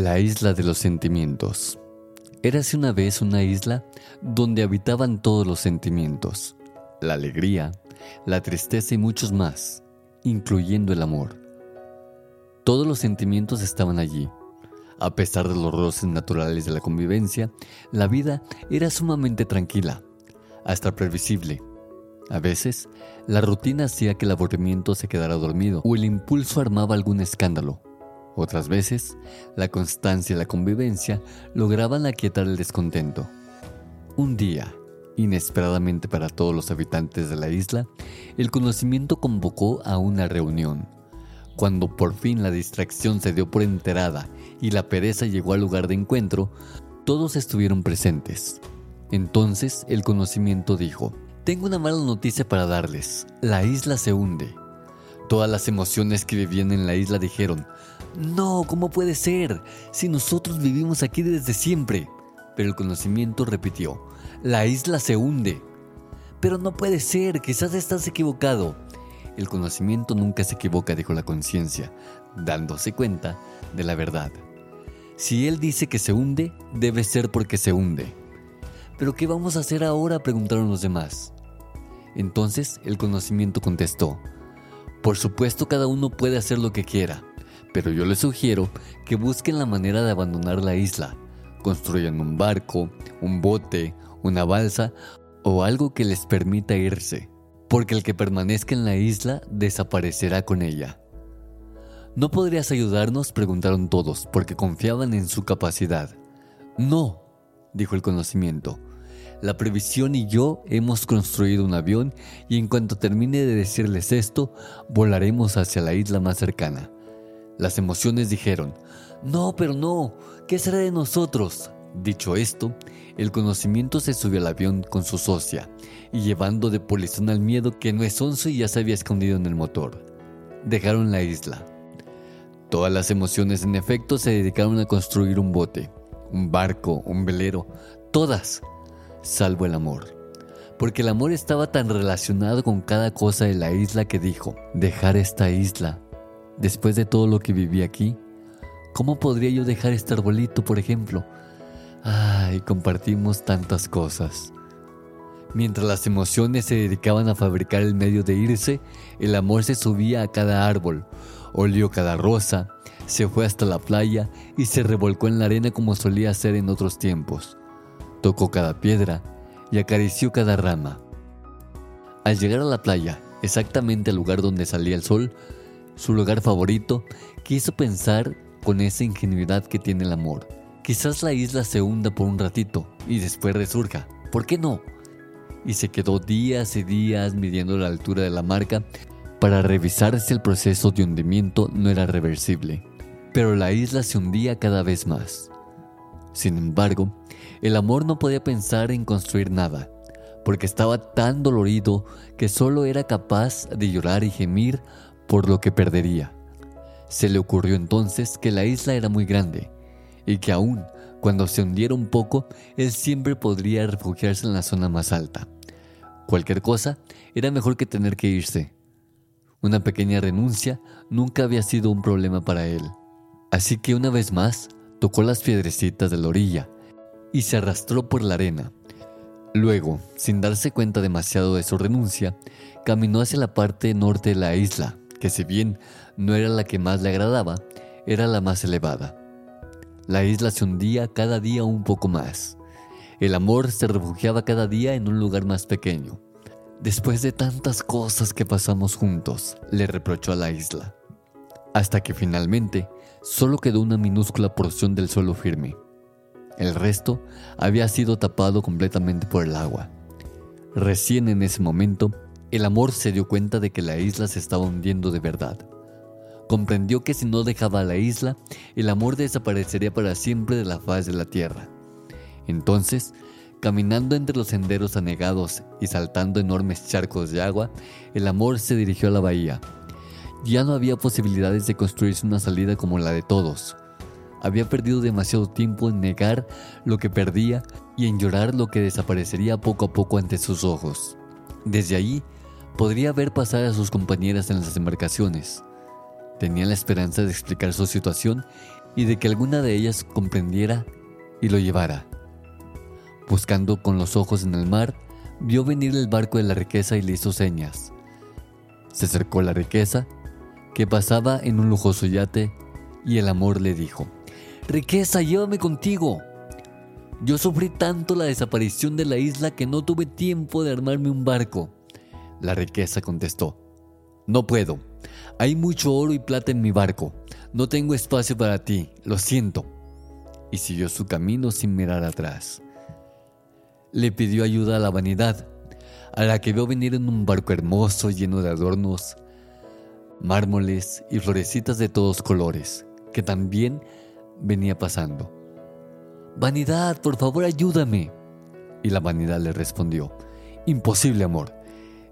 La isla de los sentimientos. Érase una vez una isla donde habitaban todos los sentimientos. La alegría, la tristeza y muchos más, incluyendo el amor. Todos los sentimientos estaban allí. A pesar de los roces naturales de la convivencia, la vida era sumamente tranquila, hasta previsible. A veces, la rutina hacía que el aburrimiento se quedara dormido o el impulso armaba algún escándalo. Otras veces, la constancia y la convivencia lograban aquietar el descontento. Un día, Inesperadamente para todos los habitantes de la isla, el conocimiento convocó a una reunión. Cuando por fin la distracción se dio por enterada y la pereza llegó al lugar de encuentro, todos estuvieron presentes. Entonces el conocimiento dijo, tengo una mala noticia para darles, la isla se hunde. Todas las emociones que vivían en la isla dijeron, no, ¿cómo puede ser? Si nosotros vivimos aquí desde siempre. Pero el conocimiento repitió, la isla se hunde. Pero no puede ser, quizás estás equivocado. El conocimiento nunca se equivoca, dijo la conciencia, dándose cuenta de la verdad. Si él dice que se hunde, debe ser porque se hunde. ¿Pero qué vamos a hacer ahora? preguntaron los demás. Entonces el conocimiento contestó, por supuesto cada uno puede hacer lo que quiera, pero yo les sugiero que busquen la manera de abandonar la isla. Construyan un barco, un bote, una balsa o algo que les permita irse, porque el que permanezca en la isla desaparecerá con ella. ¿No podrías ayudarnos? preguntaron todos, porque confiaban en su capacidad. No, dijo el conocimiento. La previsión y yo hemos construido un avión y en cuanto termine de decirles esto, volaremos hacia la isla más cercana. Las emociones dijeron, no, pero no, ¿qué será de nosotros? Dicho esto, el conocimiento se subió al avión con su socia y llevando de polizón al miedo que no es once y ya se había escondido en el motor. Dejaron la isla. Todas las emociones en efecto se dedicaron a construir un bote, un barco, un velero, todas, salvo el amor. Porque el amor estaba tan relacionado con cada cosa de la isla que dijo, dejar esta isla. Después de todo lo que viví aquí, ¿cómo podría yo dejar este arbolito, por ejemplo? Ay, compartimos tantas cosas. Mientras las emociones se dedicaban a fabricar el medio de irse, el amor se subía a cada árbol, olió cada rosa, se fue hasta la playa y se revolcó en la arena como solía hacer en otros tiempos. Tocó cada piedra y acarició cada rama. Al llegar a la playa, exactamente al lugar donde salía el sol, su lugar favorito, quiso pensar con esa ingenuidad que tiene el amor. Quizás la isla se hunda por un ratito y después resurja. ¿Por qué no? Y se quedó días y días midiendo la altura de la marca para revisar si el proceso de hundimiento no era reversible. Pero la isla se hundía cada vez más. Sin embargo, el amor no podía pensar en construir nada, porque estaba tan dolorido que solo era capaz de llorar y gemir por lo que perdería. Se le ocurrió entonces que la isla era muy grande y que aún cuando se hundiera un poco, él siempre podría refugiarse en la zona más alta. Cualquier cosa era mejor que tener que irse. Una pequeña renuncia nunca había sido un problema para él. Así que una vez más tocó las piedrecitas de la orilla y se arrastró por la arena. Luego, sin darse cuenta demasiado de su renuncia, caminó hacia la parte norte de la isla, que si bien no era la que más le agradaba, era la más elevada. La isla se hundía cada día un poco más. El amor se refugiaba cada día en un lugar más pequeño. Después de tantas cosas que pasamos juntos, le reprochó a la isla. Hasta que finalmente solo quedó una minúscula porción del suelo firme. El resto había sido tapado completamente por el agua. Recién en ese momento, el amor se dio cuenta de que la isla se estaba hundiendo de verdad. Comprendió que si no dejaba la isla, el amor desaparecería para siempre de la faz de la tierra. Entonces, caminando entre los senderos anegados y saltando enormes charcos de agua, el amor se dirigió a la bahía. Ya no había posibilidades de construirse una salida como la de todos. Había perdido demasiado tiempo en negar lo que perdía y en llorar lo que desaparecería poco a poco ante sus ojos. Desde allí, podría ver pasar a sus compañeras en las embarcaciones. Tenía la esperanza de explicar su situación y de que alguna de ellas comprendiera y lo llevara. Buscando con los ojos en el mar, vio venir el barco de la riqueza y le hizo señas. Se acercó a la riqueza, que pasaba en un lujoso yate, y el amor le dijo, Riqueza, llévame contigo. Yo sufrí tanto la desaparición de la isla que no tuve tiempo de armarme un barco. La riqueza contestó, No puedo. Hay mucho oro y plata en mi barco. No tengo espacio para ti. Lo siento. Y siguió su camino sin mirar atrás. Le pidió ayuda a la vanidad, a la que vio venir en un barco hermoso lleno de adornos, mármoles y florecitas de todos colores, que también venía pasando. Vanidad, por favor ayúdame. Y la vanidad le respondió, Imposible, amor.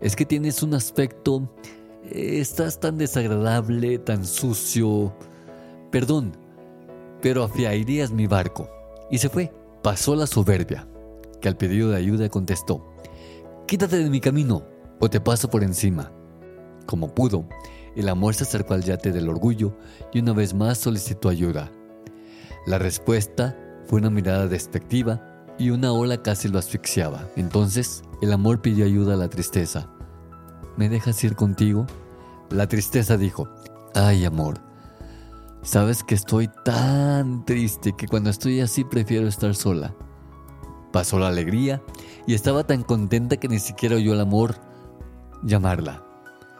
Es que tienes un aspecto... Estás tan desagradable, tan sucio. Perdón, pero afiarías mi barco. Y se fue. Pasó la soberbia, que al pedido de ayuda contestó, Quítate de mi camino o te paso por encima. Como pudo, el amor se acercó al yate del orgullo y una vez más solicitó ayuda. La respuesta fue una mirada despectiva y una ola casi lo asfixiaba. Entonces, el amor pidió ayuda a la tristeza. ¿Me dejas ir contigo? La tristeza dijo, ay amor, sabes que estoy tan triste que cuando estoy así prefiero estar sola. Pasó la alegría y estaba tan contenta que ni siquiera oyó el amor llamarla.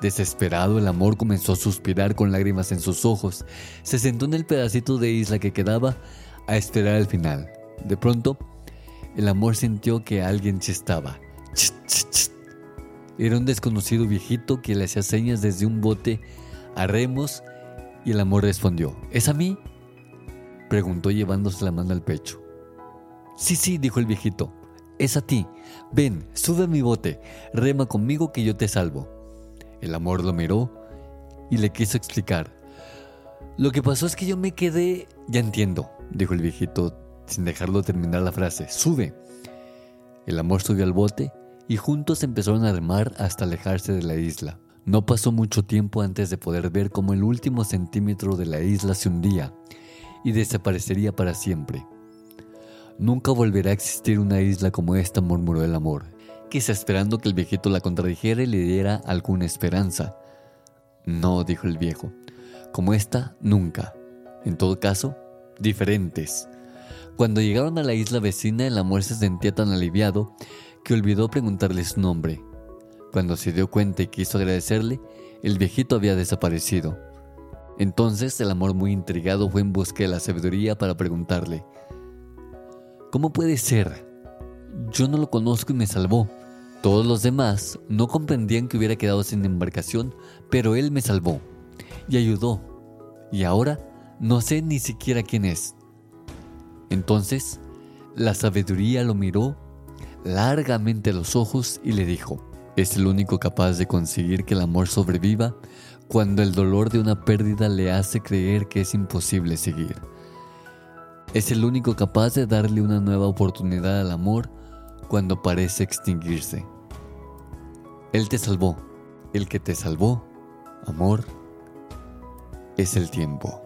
Desesperado, el amor comenzó a suspirar con lágrimas en sus ojos. Se sentó en el pedacito de isla que quedaba a esperar el final. De pronto, el amor sintió que alguien chistaba. Era un desconocido viejito que le hacía señas desde un bote a remos y el amor respondió, ¿es a mí? Preguntó llevándose la mano al pecho. Sí, sí, dijo el viejito, es a ti. Ven, sube a mi bote, rema conmigo que yo te salvo. El amor lo miró y le quiso explicar. Lo que pasó es que yo me quedé... Ya entiendo, dijo el viejito sin dejarlo terminar la frase. Sube. El amor subió al bote y juntos empezaron a remar hasta alejarse de la isla. No pasó mucho tiempo antes de poder ver cómo el último centímetro de la isla se hundía y desaparecería para siempre. Nunca volverá a existir una isla como esta, murmuró el amor, quizá esperando que el viejito la contradijera y le diera alguna esperanza. No, dijo el viejo, como esta, nunca. En todo caso, diferentes. Cuando llegaron a la isla vecina, el amor se sentía tan aliviado que olvidó preguntarle su nombre. Cuando se dio cuenta y quiso agradecerle, el viejito había desaparecido. Entonces el amor muy intrigado fue en busca de la sabiduría para preguntarle, ¿Cómo puede ser? Yo no lo conozco y me salvó. Todos los demás no comprendían que hubiera quedado sin embarcación, pero él me salvó y ayudó. Y ahora no sé ni siquiera quién es. Entonces, la sabiduría lo miró largamente a los ojos y le dijo, es el único capaz de conseguir que el amor sobreviva cuando el dolor de una pérdida le hace creer que es imposible seguir. Es el único capaz de darle una nueva oportunidad al amor cuando parece extinguirse. Él te salvó. El que te salvó, amor, es el tiempo.